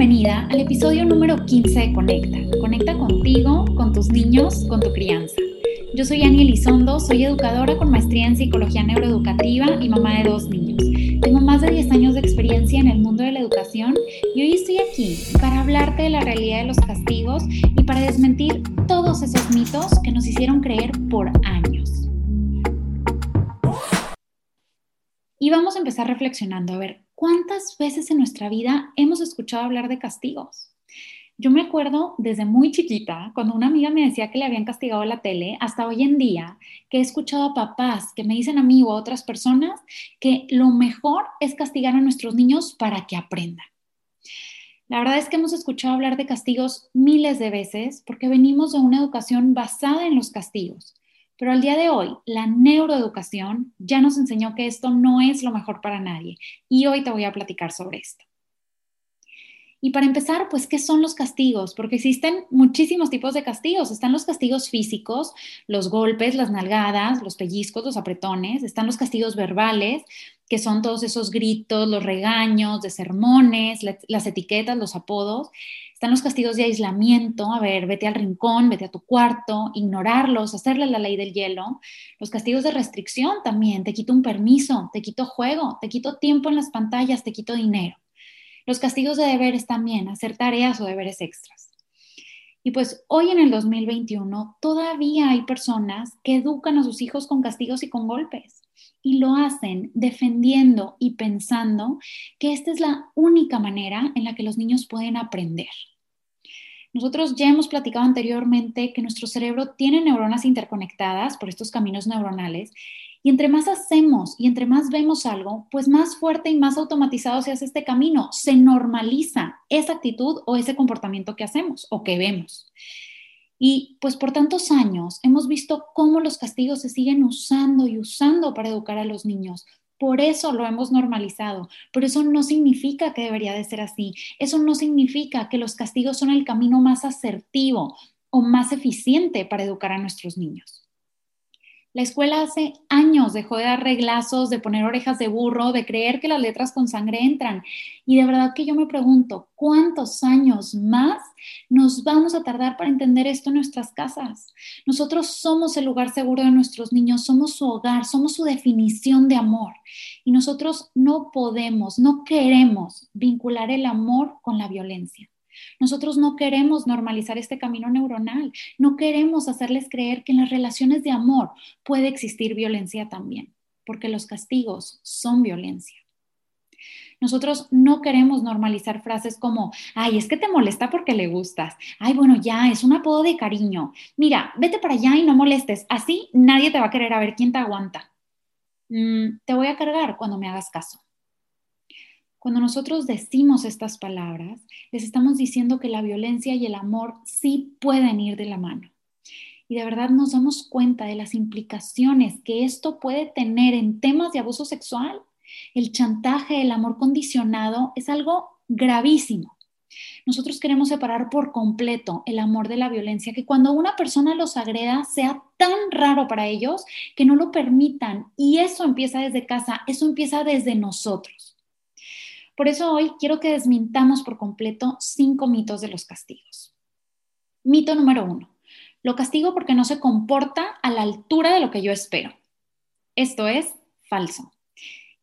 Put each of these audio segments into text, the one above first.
bienvenida al episodio número 15 de Conecta. Conecta contigo, con tus niños, con tu crianza. Yo soy Ani Elizondo, soy educadora con maestría en psicología neuroeducativa y mamá de dos niños. Tengo más de 10 años de experiencia en el mundo de la educación y hoy estoy aquí para hablarte de la realidad de los castigos y para desmentir todos esos mitos que nos hicieron creer por años. Y vamos a empezar reflexionando a ver ¿cuántas veces en nuestra vida hemos escuchado hablar de castigos? Yo me acuerdo desde muy chiquita, cuando una amiga me decía que le habían castigado la tele, hasta hoy en día, que he escuchado a papás que me dicen a mí o a otras personas que lo mejor es castigar a nuestros niños para que aprendan. La verdad es que hemos escuchado hablar de castigos miles de veces porque venimos de una educación basada en los castigos. Pero al día de hoy, la neuroeducación ya nos enseñó que esto no es lo mejor para nadie y hoy te voy a platicar sobre esto. Y para empezar, pues, ¿qué son los castigos? Porque existen muchísimos tipos de castigos. Están los castigos físicos, los golpes, las nalgadas, los pellizcos, los apretones. Están los castigos verbales, que son todos esos gritos, los regaños, de sermones, las etiquetas, los apodos. Están los castigos de aislamiento, a ver, vete al rincón, vete a tu cuarto, ignorarlos, hacerle la ley del hielo. Los castigos de restricción también, te quito un permiso, te quito juego, te quito tiempo en las pantallas, te quito dinero. Los castigos de deberes también, hacer tareas o deberes extras. Y pues hoy en el 2021 todavía hay personas que educan a sus hijos con castigos y con golpes y lo hacen defendiendo y pensando que esta es la única manera en la que los niños pueden aprender. Nosotros ya hemos platicado anteriormente que nuestro cerebro tiene neuronas interconectadas por estos caminos neuronales y entre más hacemos y entre más vemos algo, pues más fuerte y más automatizado se hace este camino, se normaliza esa actitud o ese comportamiento que hacemos o que vemos. Y pues por tantos años hemos visto cómo los castigos se siguen usando y usando para educar a los niños. Por eso lo hemos normalizado, pero eso no significa que debería de ser así. Eso no significa que los castigos son el camino más asertivo o más eficiente para educar a nuestros niños. La escuela hace años dejó de dar reglazos, de poner orejas de burro, de creer que las letras con sangre entran. Y de verdad que yo me pregunto, ¿cuántos años más nos vamos a tardar para entender esto en nuestras casas? Nosotros somos el lugar seguro de nuestros niños, somos su hogar, somos su definición de amor. Y nosotros no podemos, no queremos vincular el amor con la violencia. Nosotros no queremos normalizar este camino neuronal, no queremos hacerles creer que en las relaciones de amor puede existir violencia también, porque los castigos son violencia. Nosotros no queremos normalizar frases como, ay, es que te molesta porque le gustas. Ay, bueno, ya, es un apodo de cariño. Mira, vete para allá y no molestes. Así nadie te va a querer a ver quién te aguanta. Mm, te voy a cargar cuando me hagas caso. Cuando nosotros decimos estas palabras, les estamos diciendo que la violencia y el amor sí pueden ir de la mano. Y de verdad nos damos cuenta de las implicaciones que esto puede tener en temas de abuso sexual. El chantaje, el amor condicionado es algo gravísimo. Nosotros queremos separar por completo el amor de la violencia, que cuando una persona los agreda sea tan raro para ellos que no lo permitan. Y eso empieza desde casa, eso empieza desde nosotros. Por eso hoy quiero que desmintamos por completo cinco mitos de los castigos. Mito número uno. Lo castigo porque no se comporta a la altura de lo que yo espero. Esto es falso.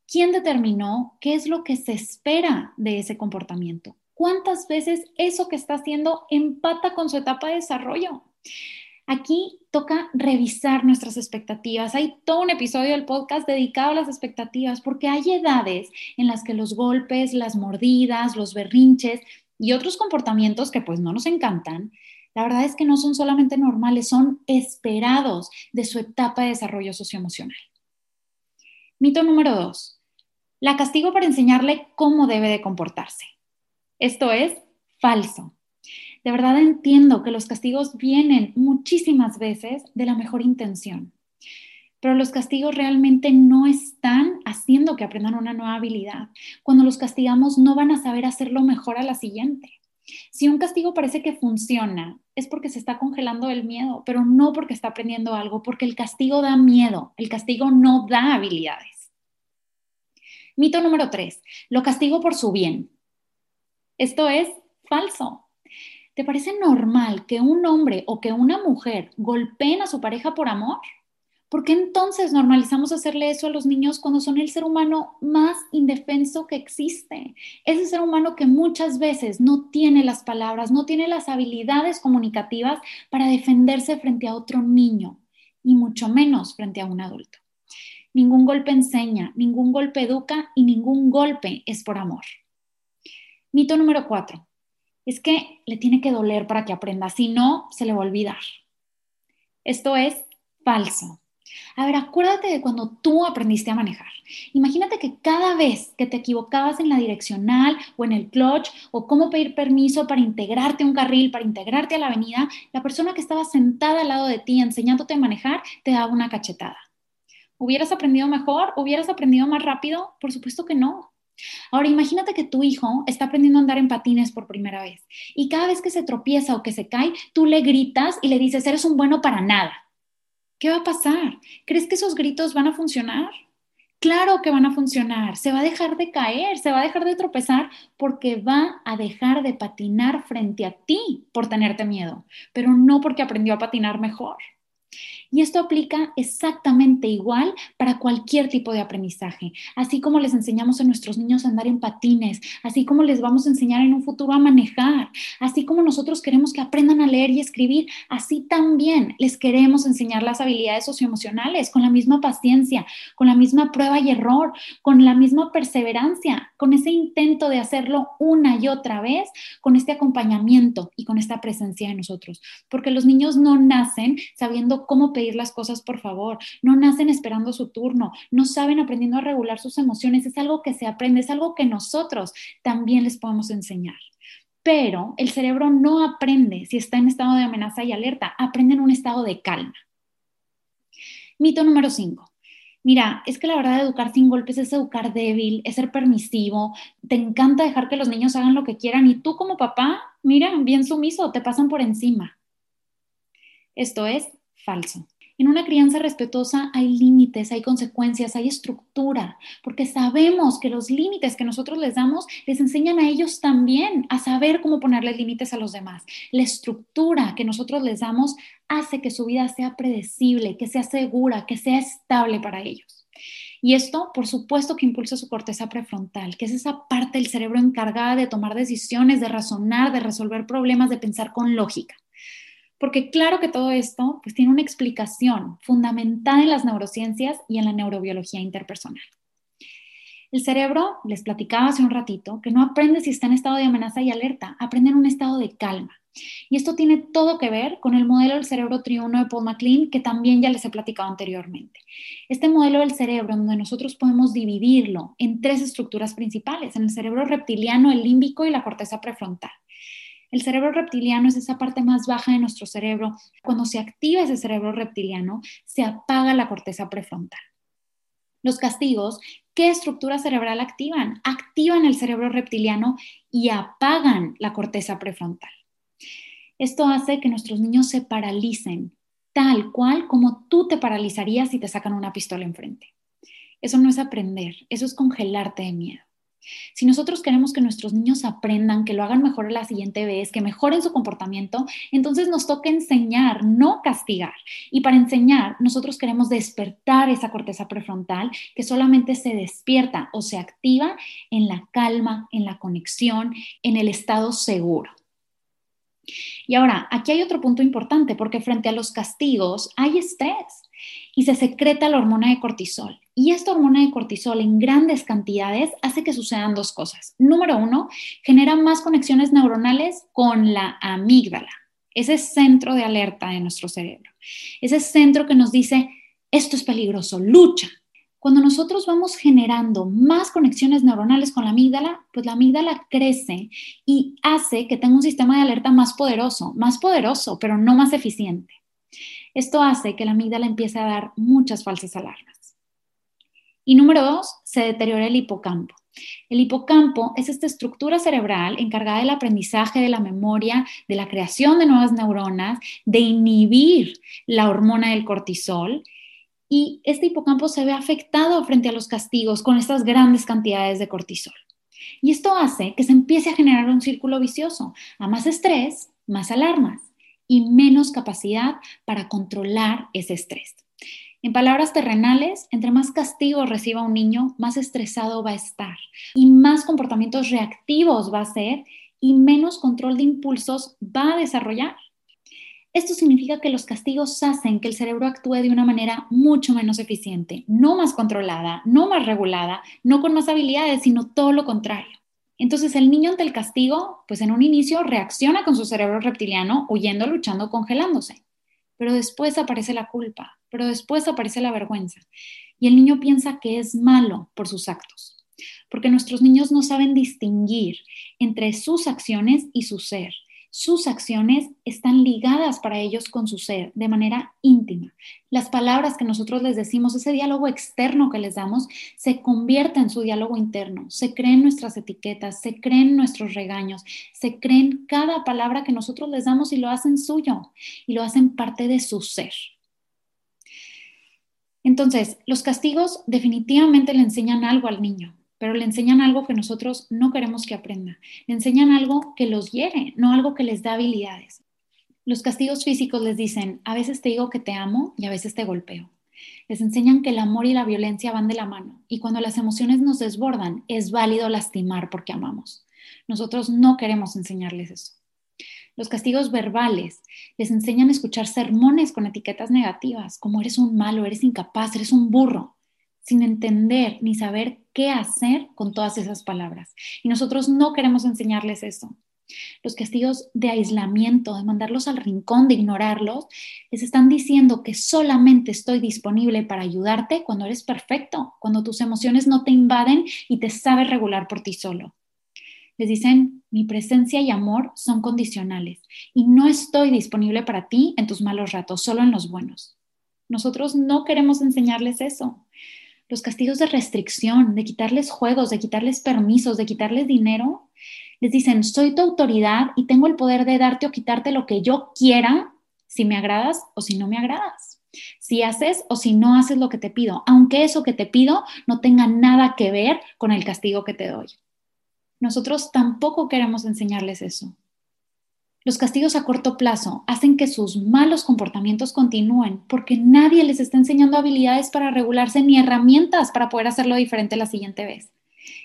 ¿Quién determinó qué es lo que se espera de ese comportamiento? ¿Cuántas veces eso que está haciendo empata con su etapa de desarrollo? Aquí toca revisar nuestras expectativas. Hay todo un episodio del podcast dedicado a las expectativas porque hay edades en las que los golpes, las mordidas, los berrinches y otros comportamientos que pues no nos encantan, la verdad es que no son solamente normales, son esperados de su etapa de desarrollo socioemocional. Mito número dos. La castigo para enseñarle cómo debe de comportarse. Esto es falso. De verdad entiendo que los castigos vienen muchísimas veces de la mejor intención, pero los castigos realmente no están haciendo que aprendan una nueva habilidad. Cuando los castigamos no van a saber hacerlo mejor a la siguiente. Si un castigo parece que funciona, es porque se está congelando el miedo, pero no porque está aprendiendo algo, porque el castigo da miedo, el castigo no da habilidades. Mito número tres, lo castigo por su bien. Esto es falso. ¿Te parece normal que un hombre o que una mujer golpeen a su pareja por amor? ¿Por qué entonces normalizamos hacerle eso a los niños cuando son el ser humano más indefenso que existe? Ese ser humano que muchas veces no tiene las palabras, no tiene las habilidades comunicativas para defenderse frente a otro niño y mucho menos frente a un adulto. Ningún golpe enseña, ningún golpe educa y ningún golpe es por amor. Mito número cuatro. Es que le tiene que doler para que aprenda, si no, se le va a olvidar. Esto es falso. A ver, acuérdate de cuando tú aprendiste a manejar. Imagínate que cada vez que te equivocabas en la direccional o en el clutch o cómo pedir permiso para integrarte a un carril, para integrarte a la avenida, la persona que estaba sentada al lado de ti enseñándote a manejar te daba una cachetada. ¿Hubieras aprendido mejor? ¿Hubieras aprendido más rápido? Por supuesto que no. Ahora imagínate que tu hijo está aprendiendo a andar en patines por primera vez y cada vez que se tropieza o que se cae, tú le gritas y le dices, eres un bueno para nada. ¿Qué va a pasar? ¿Crees que esos gritos van a funcionar? Claro que van a funcionar. Se va a dejar de caer, se va a dejar de tropezar porque va a dejar de patinar frente a ti por tenerte miedo, pero no porque aprendió a patinar mejor. Y esto aplica exactamente igual para cualquier tipo de aprendizaje. Así como les enseñamos a nuestros niños a andar en patines, así como les vamos a enseñar en un futuro a manejar, así como nosotros queremos que aprendan a leer y escribir, así también les queremos enseñar las habilidades socioemocionales con la misma paciencia, con la misma prueba y error, con la misma perseverancia, con ese intento de hacerlo una y otra vez, con este acompañamiento y con esta presencia de nosotros. Porque los niños no nacen sabiendo cómo pedir las cosas por favor, no nacen esperando su turno, no saben aprendiendo a regular sus emociones, es algo que se aprende, es algo que nosotros también les podemos enseñar. Pero el cerebro no aprende si está en estado de amenaza y alerta, aprende en un estado de calma. Mito número 5. Mira, es que la verdad educar sin golpes es educar débil, es ser permisivo, te encanta dejar que los niños hagan lo que quieran y tú como papá, mira, bien sumiso, te pasan por encima. Esto es falso. En una crianza respetuosa hay límites, hay consecuencias, hay estructura, porque sabemos que los límites que nosotros les damos les enseñan a ellos también a saber cómo ponerle límites a los demás. La estructura que nosotros les damos hace que su vida sea predecible, que sea segura, que sea estable para ellos. Y esto, por supuesto, que impulsa su corteza prefrontal, que es esa parte del cerebro encargada de tomar decisiones, de razonar, de resolver problemas, de pensar con lógica. Porque claro que todo esto pues, tiene una explicación fundamental en las neurociencias y en la neurobiología interpersonal. El cerebro, les platicaba hace un ratito, que no aprende si está en estado de amenaza y alerta, aprende en un estado de calma. Y esto tiene todo que ver con el modelo del cerebro triuno de Paul MacLean, que también ya les he platicado anteriormente. Este modelo del cerebro, donde nosotros podemos dividirlo en tres estructuras principales, en el cerebro reptiliano, el límbico y la corteza prefrontal. El cerebro reptiliano es esa parte más baja de nuestro cerebro. Cuando se activa ese cerebro reptiliano, se apaga la corteza prefrontal. Los castigos, ¿qué estructura cerebral activan? Activan el cerebro reptiliano y apagan la corteza prefrontal. Esto hace que nuestros niños se paralicen, tal cual como tú te paralizarías si te sacan una pistola enfrente. Eso no es aprender, eso es congelarte de miedo. Si nosotros queremos que nuestros niños aprendan, que lo hagan mejor la siguiente vez, que mejoren su comportamiento, entonces nos toca enseñar, no castigar. Y para enseñar, nosotros queremos despertar esa corteza prefrontal que solamente se despierta o se activa en la calma, en la conexión, en el estado seguro. Y ahora, aquí hay otro punto importante, porque frente a los castigos hay estrés y se secreta la hormona de cortisol. Y esta hormona de cortisol en grandes cantidades hace que sucedan dos cosas. Número uno, genera más conexiones neuronales con la amígdala, ese centro de alerta de nuestro cerebro. Ese centro que nos dice, esto es peligroso, lucha. Cuando nosotros vamos generando más conexiones neuronales con la amígdala, pues la amígdala crece y hace que tenga un sistema de alerta más poderoso, más poderoso, pero no más eficiente. Esto hace que la amígdala empiece a dar muchas falsas alarmas. Y número dos, se deteriora el hipocampo. El hipocampo es esta estructura cerebral encargada del aprendizaje, de la memoria, de la creación de nuevas neuronas, de inhibir la hormona del cortisol. Y este hipocampo se ve afectado frente a los castigos con estas grandes cantidades de cortisol. Y esto hace que se empiece a generar un círculo vicioso, a más estrés, más alarmas y menos capacidad para controlar ese estrés. En palabras terrenales, entre más castigo reciba un niño, más estresado va a estar y más comportamientos reactivos va a ser y menos control de impulsos va a desarrollar. Esto significa que los castigos hacen que el cerebro actúe de una manera mucho menos eficiente, no más controlada, no más regulada, no con más habilidades, sino todo lo contrario. Entonces el niño ante el castigo, pues en un inicio reacciona con su cerebro reptiliano, huyendo, luchando, congelándose. Pero después aparece la culpa, pero después aparece la vergüenza. Y el niño piensa que es malo por sus actos, porque nuestros niños no saben distinguir entre sus acciones y su ser sus acciones están ligadas para ellos con su ser de manera íntima. Las palabras que nosotros les decimos, ese diálogo externo que les damos, se convierte en su diálogo interno, se creen nuestras etiquetas, se creen nuestros regaños, se creen cada palabra que nosotros les damos y lo hacen suyo y lo hacen parte de su ser. Entonces, los castigos definitivamente le enseñan algo al niño pero le enseñan algo que nosotros no queremos que aprenda. Le enseñan algo que los hiere, no algo que les da habilidades. Los castigos físicos les dicen, a veces te digo que te amo y a veces te golpeo. Les enseñan que el amor y la violencia van de la mano y cuando las emociones nos desbordan es válido lastimar porque amamos. Nosotros no queremos enseñarles eso. Los castigos verbales les enseñan a escuchar sermones con etiquetas negativas, como eres un malo, eres incapaz, eres un burro sin entender ni saber qué hacer con todas esas palabras. Y nosotros no queremos enseñarles eso. Los castigos de aislamiento, de mandarlos al rincón, de ignorarlos, les están diciendo que solamente estoy disponible para ayudarte cuando eres perfecto, cuando tus emociones no te invaden y te sabes regular por ti solo. Les dicen, mi presencia y amor son condicionales y no estoy disponible para ti en tus malos ratos, solo en los buenos. Nosotros no queremos enseñarles eso los castigos de restricción, de quitarles juegos, de quitarles permisos, de quitarles dinero, les dicen, soy tu autoridad y tengo el poder de darte o quitarte lo que yo quiera, si me agradas o si no me agradas, si haces o si no haces lo que te pido, aunque eso que te pido no tenga nada que ver con el castigo que te doy. Nosotros tampoco queremos enseñarles eso. Los castigos a corto plazo hacen que sus malos comportamientos continúen porque nadie les está enseñando habilidades para regularse ni herramientas para poder hacerlo diferente la siguiente vez.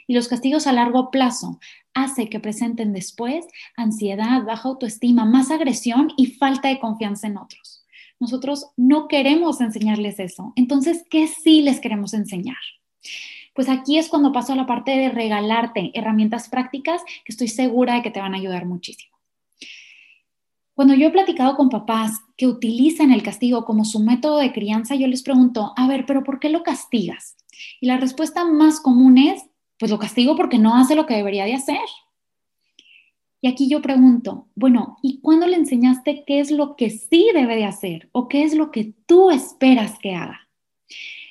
Y los castigos a largo plazo hacen que presenten después ansiedad, baja autoestima, más agresión y falta de confianza en otros. Nosotros no queremos enseñarles eso. Entonces, ¿qué sí les queremos enseñar? Pues aquí es cuando paso a la parte de regalarte herramientas prácticas que estoy segura de que te van a ayudar muchísimo. Cuando yo he platicado con papás que utilizan el castigo como su método de crianza, yo les pregunto, a ver, pero ¿por qué lo castigas? Y la respuesta más común es, pues lo castigo porque no hace lo que debería de hacer. Y aquí yo pregunto, bueno, ¿y cuándo le enseñaste qué es lo que sí debe de hacer o qué es lo que tú esperas que haga?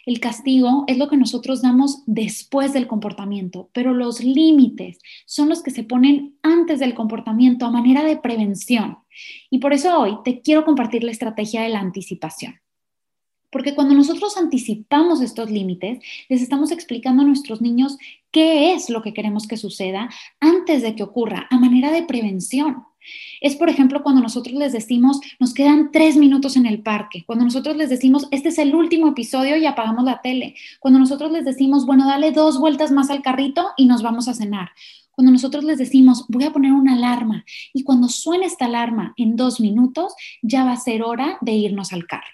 El castigo es lo que nosotros damos después del comportamiento, pero los límites son los que se ponen antes del comportamiento a manera de prevención. Y por eso hoy te quiero compartir la estrategia de la anticipación. Porque cuando nosotros anticipamos estos límites, les estamos explicando a nuestros niños qué es lo que queremos que suceda antes de que ocurra, a manera de prevención. Es, por ejemplo, cuando nosotros les decimos, nos quedan tres minutos en el parque, cuando nosotros les decimos, este es el último episodio y apagamos la tele, cuando nosotros les decimos, bueno, dale dos vueltas más al carrito y nos vamos a cenar, cuando nosotros les decimos, voy a poner una alarma. Y cuando suene esta alarma en dos minutos, ya va a ser hora de irnos al carro.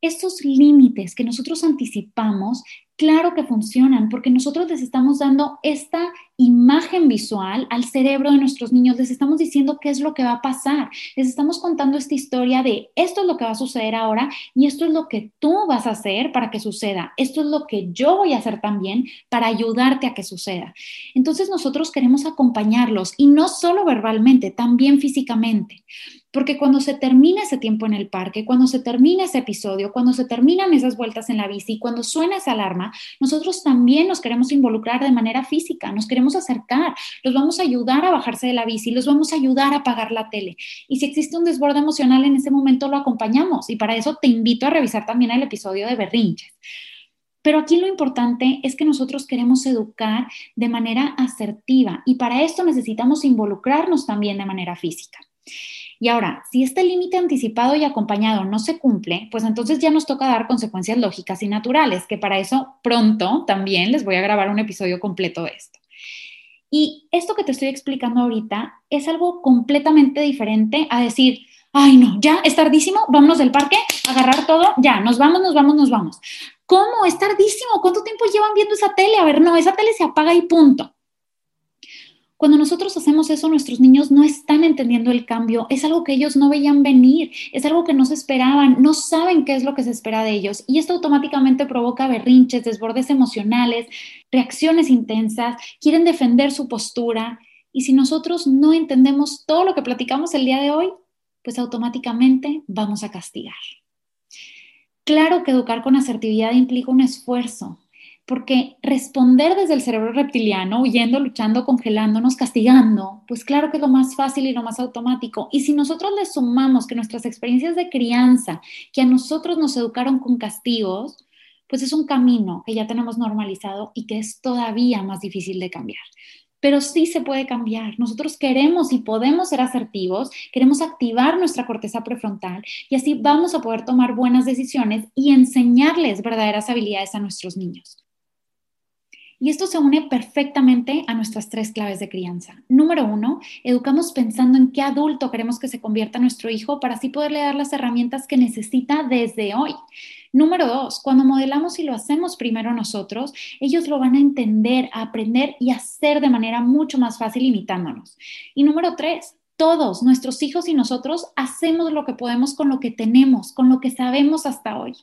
Estos límites que nosotros anticipamos Claro que funcionan porque nosotros les estamos dando esta imagen visual al cerebro de nuestros niños, les estamos diciendo qué es lo que va a pasar, les estamos contando esta historia de esto es lo que va a suceder ahora y esto es lo que tú vas a hacer para que suceda, esto es lo que yo voy a hacer también para ayudarte a que suceda. Entonces nosotros queremos acompañarlos y no solo verbalmente, también físicamente. Porque cuando se termina ese tiempo en el parque, cuando se termina ese episodio, cuando se terminan esas vueltas en la bici, cuando suena esa alarma, nosotros también nos queremos involucrar de manera física, nos queremos acercar, los vamos a ayudar a bajarse de la bici, los vamos a ayudar a apagar la tele. Y si existe un desborde emocional en ese momento, lo acompañamos. Y para eso te invito a revisar también el episodio de Berrinches. Pero aquí lo importante es que nosotros queremos educar de manera asertiva y para esto necesitamos involucrarnos también de manera física. Y ahora, si este límite anticipado y acompañado no se cumple, pues entonces ya nos toca dar consecuencias lógicas y naturales, que para eso pronto también les voy a grabar un episodio completo de esto. Y esto que te estoy explicando ahorita es algo completamente diferente a decir, ay no, ya es tardísimo, vámonos del parque, agarrar todo, ya, nos vamos, nos vamos, nos vamos. ¿Cómo? Es tardísimo, ¿cuánto tiempo llevan viendo esa tele? A ver, no, esa tele se apaga y punto. Cuando nosotros hacemos eso, nuestros niños no están entendiendo el cambio, es algo que ellos no veían venir, es algo que no se esperaban, no saben qué es lo que se espera de ellos. Y esto automáticamente provoca berrinches, desbordes emocionales, reacciones intensas, quieren defender su postura. Y si nosotros no entendemos todo lo que platicamos el día de hoy, pues automáticamente vamos a castigar. Claro que educar con asertividad implica un esfuerzo, porque responder desde el cerebro reptiliano, huyendo, luchando, congelándonos, castigando, pues claro que es lo más fácil y lo más automático. Y si nosotros le sumamos que nuestras experiencias de crianza, que a nosotros nos educaron con castigos, pues es un camino que ya tenemos normalizado y que es todavía más difícil de cambiar. Pero sí se puede cambiar. Nosotros queremos y podemos ser asertivos, queremos activar nuestra corteza prefrontal y así vamos a poder tomar buenas decisiones y enseñarles verdaderas habilidades a nuestros niños. Y esto se une perfectamente a nuestras tres claves de crianza. Número uno, educamos pensando en qué adulto queremos que se convierta nuestro hijo para así poderle dar las herramientas que necesita desde hoy. Número dos, cuando modelamos y lo hacemos primero nosotros, ellos lo van a entender, a aprender y hacer de manera mucho más fácil imitándonos. Y número tres, todos, nuestros hijos y nosotros, hacemos lo que podemos con lo que tenemos, con lo que sabemos hasta hoy.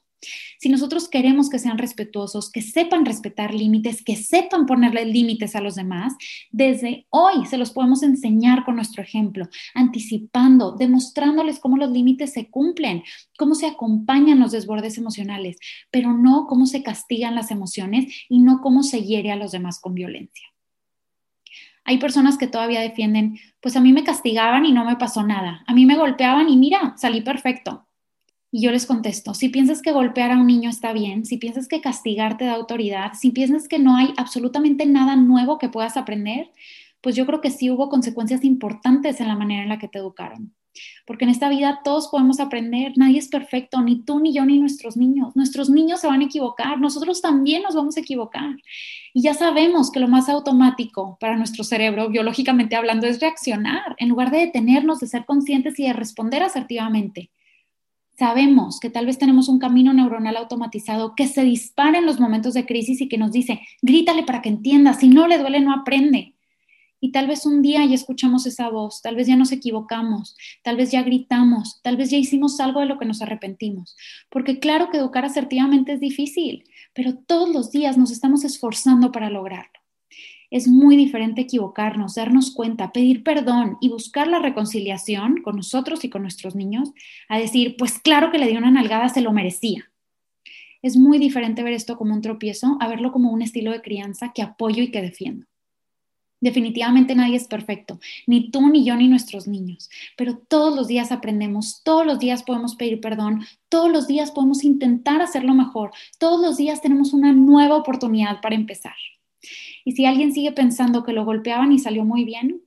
Si nosotros queremos que sean respetuosos, que sepan respetar límites, que sepan ponerle límites a los demás, desde hoy se los podemos enseñar con nuestro ejemplo, anticipando, demostrándoles cómo los límites se cumplen, cómo se acompañan los desbordes emocionales, pero no cómo se castigan las emociones y no cómo se hiere a los demás con violencia. Hay personas que todavía defienden, pues a mí me castigaban y no me pasó nada, a mí me golpeaban y mira, salí perfecto. Y yo les contesto, si piensas que golpear a un niño está bien, si piensas que castigar te da autoridad, si piensas que no hay absolutamente nada nuevo que puedas aprender, pues yo creo que sí hubo consecuencias importantes en la manera en la que te educaron. Porque en esta vida todos podemos aprender, nadie es perfecto, ni tú, ni yo, ni nuestros niños. Nuestros niños se van a equivocar, nosotros también nos vamos a equivocar. Y ya sabemos que lo más automático para nuestro cerebro, biológicamente hablando, es reaccionar, en lugar de detenernos, de ser conscientes y de responder asertivamente sabemos que tal vez tenemos un camino neuronal automatizado que se dispara en los momentos de crisis y que nos dice, grítale para que entienda, si no le duele, no aprende. Y tal vez un día ya escuchamos esa voz, tal vez ya nos equivocamos, tal vez ya gritamos, tal vez ya hicimos algo de lo que nos arrepentimos. Porque claro que educar asertivamente es difícil, pero todos los días nos estamos esforzando para lograrlo. Es muy diferente equivocarnos, darnos cuenta, pedir perdón y buscar la reconciliación con nosotros y con nuestros niños, a decir, pues claro que le dio una nalgada, se lo merecía. Es muy diferente ver esto como un tropiezo a verlo como un estilo de crianza que apoyo y que defiendo. Definitivamente nadie es perfecto, ni tú, ni yo, ni nuestros niños, pero todos los días aprendemos, todos los días podemos pedir perdón, todos los días podemos intentar hacerlo mejor, todos los días tenemos una nueva oportunidad para empezar. Y si alguien sigue pensando que lo golpeaban y salió muy bien,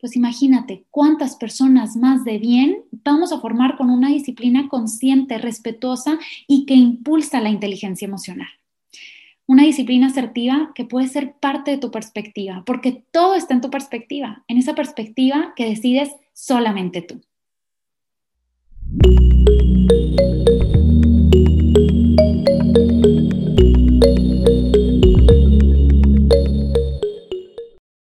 pues imagínate cuántas personas más de bien vamos a formar con una disciplina consciente, respetuosa y que impulsa la inteligencia emocional. Una disciplina asertiva que puede ser parte de tu perspectiva, porque todo está en tu perspectiva, en esa perspectiva que decides solamente tú.